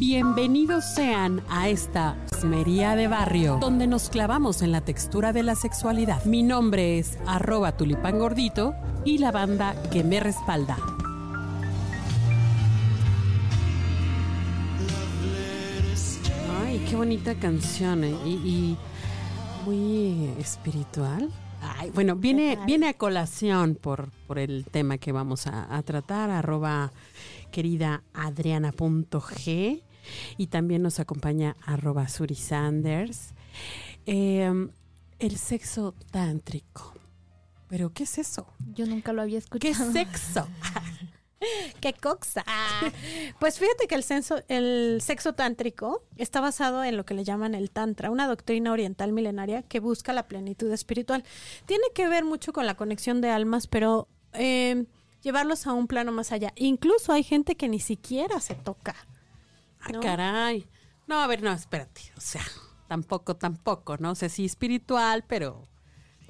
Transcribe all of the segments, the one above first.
Bienvenidos sean a esta Smería de Barrio, donde nos clavamos en la textura de la sexualidad. Mi nombre es arroba tulipán gordito y la banda que me respalda. Ay, qué bonita canción ¿eh? y, y muy espiritual. Ay, bueno, viene, viene a colación por, por el tema que vamos a, a tratar, arroba querida adriana.g y también nos acompaña arroba Suri Sanders. Eh, el sexo tántrico. ¿Pero qué es eso? Yo nunca lo había ¿Qué escuchado. es sexo? ¡Qué coxa! Pues fíjate que el, el sexo tántrico está basado en lo que le llaman el tantra, una doctrina oriental milenaria que busca la plenitud espiritual. Tiene que ver mucho con la conexión de almas, pero eh, llevarlos a un plano más allá. Incluso hay gente que ni siquiera se toca. Ah, ¿No? caray. No, a ver, no, espérate. O sea, tampoco, tampoco, ¿no? O sea, sí espiritual, pero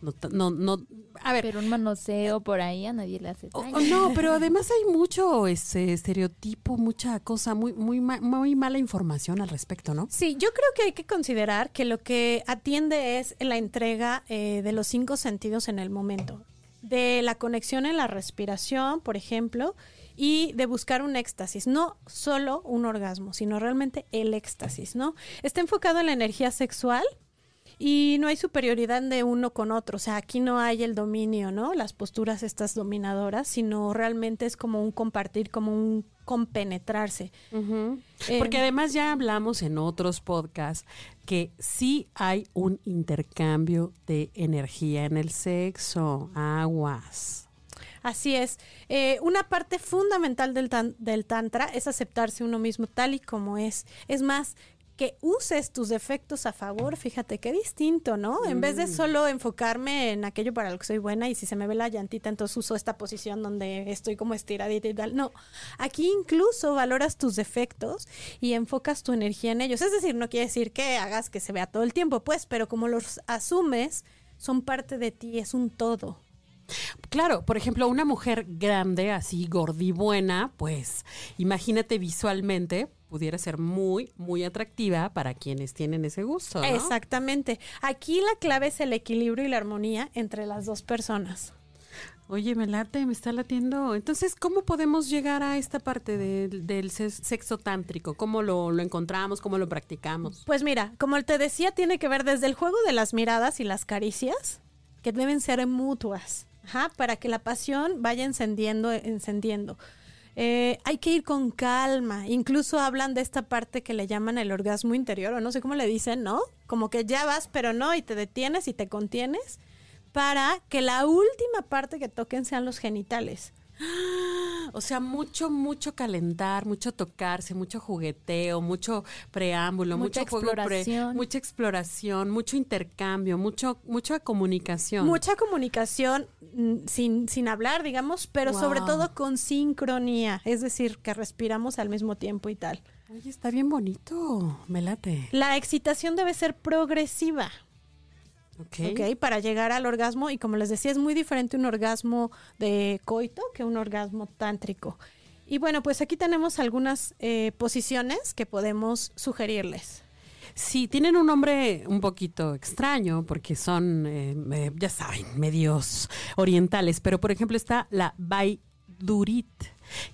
no, no, no. A ver, Pero un manoseo por ahí a nadie le hace daño. no, pero además hay mucho ese estereotipo, mucha cosa, muy, muy, ma- muy mala información al respecto, ¿no? Sí, yo creo que hay que considerar que lo que atiende es la entrega eh, de los cinco sentidos en el momento. De la conexión en la respiración, por ejemplo, y de buscar un éxtasis. No solo un orgasmo, sino realmente el éxtasis, ¿no? Está enfocado en la energía sexual y no hay superioridad de uno con otro. O sea, aquí no hay el dominio, ¿no? Las posturas estas dominadoras, sino realmente es como un compartir, como un compenetrarse. Eh, Porque además ya hablamos en otros podcasts que sí hay un intercambio de energía en el sexo, aguas. Así es. Eh, una parte fundamental del, tan- del tantra es aceptarse uno mismo tal y como es. Es más, que uses tus defectos a favor, fíjate qué distinto, ¿no? En vez de solo enfocarme en aquello para lo que soy buena y si se me ve la llantita, entonces uso esta posición donde estoy como estiradita y tal. No, aquí incluso valoras tus defectos y enfocas tu energía en ellos. Es decir, no quiere decir que hagas que se vea todo el tiempo, pues, pero como los asumes, son parte de ti, es un todo. Claro, por ejemplo, una mujer grande, así gordibuena, pues imagínate visualmente, pudiera ser muy, muy atractiva para quienes tienen ese gusto. ¿no? Exactamente. Aquí la clave es el equilibrio y la armonía entre las dos personas. Oye, me late, me está latiendo. Entonces, ¿cómo podemos llegar a esta parte del, del se- sexo tántrico? ¿Cómo lo, lo encontramos? ¿Cómo lo practicamos? Pues mira, como te decía, tiene que ver desde el juego de las miradas y las caricias, que deben ser mutuas, ajá, para que la pasión vaya encendiendo, encendiendo. Eh, hay que ir con calma. Incluso hablan de esta parte que le llaman el orgasmo interior, o no sé cómo le dicen, ¿no? Como que ya vas, pero no, y te detienes y te contienes, para que la última parte que toquen sean los genitales. O sea, mucho, mucho calentar, mucho tocarse, mucho jugueteo, mucho preámbulo, Mucha mucho juego pre- exploración. mucha exploración, mucho intercambio, mucho, mucha comunicación. Mucha comunicación mm, sin, sin hablar, digamos, pero Wow. sobre todo con sincronía, es decir, que respiramos al mismo tiempo y tal. Oye, está bien bonito, me late. La excitación debe ser progresiva, Ok. ¿ok? Para llegar al orgasmo y como les decía, es muy diferente un orgasmo de coito que un orgasmo tántrico. Y bueno, pues aquí tenemos algunas eh, posiciones que podemos sugerirles. Sí, tienen un nombre un poquito extraño porque son, eh, eh, ya saben, medios orientales, pero por ejemplo está la Baidurit,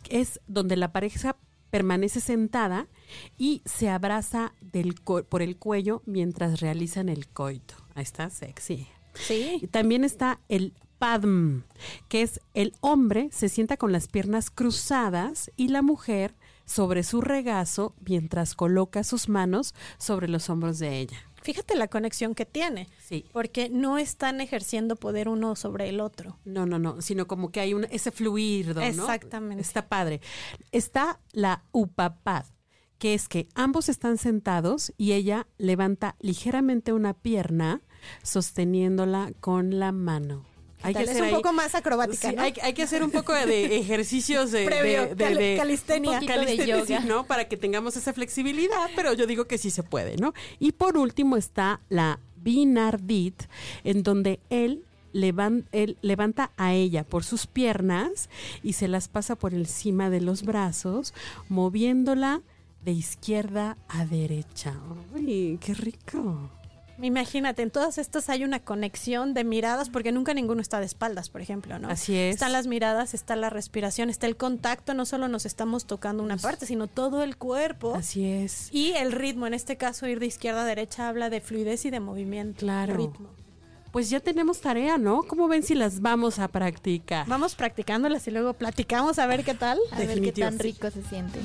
que es donde la pareja permanece sentada y se abraza del por el cuello mientras realizan el coito. Ahí está, sexy. Y Sí. también está el Padm, que es el hombre se sienta con las piernas cruzadas y la mujer sobre su regazo mientras coloca sus manos sobre los hombros de ella. Fíjate la conexión que tiene, Sí. porque no están ejerciendo poder uno sobre el otro. No, no, no, sino como que hay un, ese fluido, ¿no? Exactamente. Está padre. Está la upapad, que es que ambos están sentados y ella levanta ligeramente una pierna sosteniéndola con la mano. Hay es hacer un ahí- poco más acrobática, Sí, ¿no? hay, hay que hacer un poco de ejercicios de, Previo, de- de- cal- de- calistenia. un yoga, ¿no? Para que tengamos esa flexibilidad, pero yo digo que sí se puede, ¿no? Y por último está la Binardit, en donde él, levan- él levanta a ella por sus piernas y se las pasa por encima de los brazos, moviéndola de izquierda a derecha. Uy, qué rico. Imagínate, en todas estas hay una conexión de miradas, porque nunca ninguno está de espaldas, por ejemplo, ¿no? Así es. Están las miradas, está la respiración, está el contacto, no solo nos estamos tocando una parte, sino todo el cuerpo. Así es. Y el ritmo, en este caso ir de izquierda a derecha habla de fluidez y de movimiento. Claro. Ritmo. Pues ya tenemos tarea, ¿no? ¿Cómo ven si las vamos a practicar? Vamos practicándolas y luego platicamos a ver qué tal. A ver qué tan rico se siente.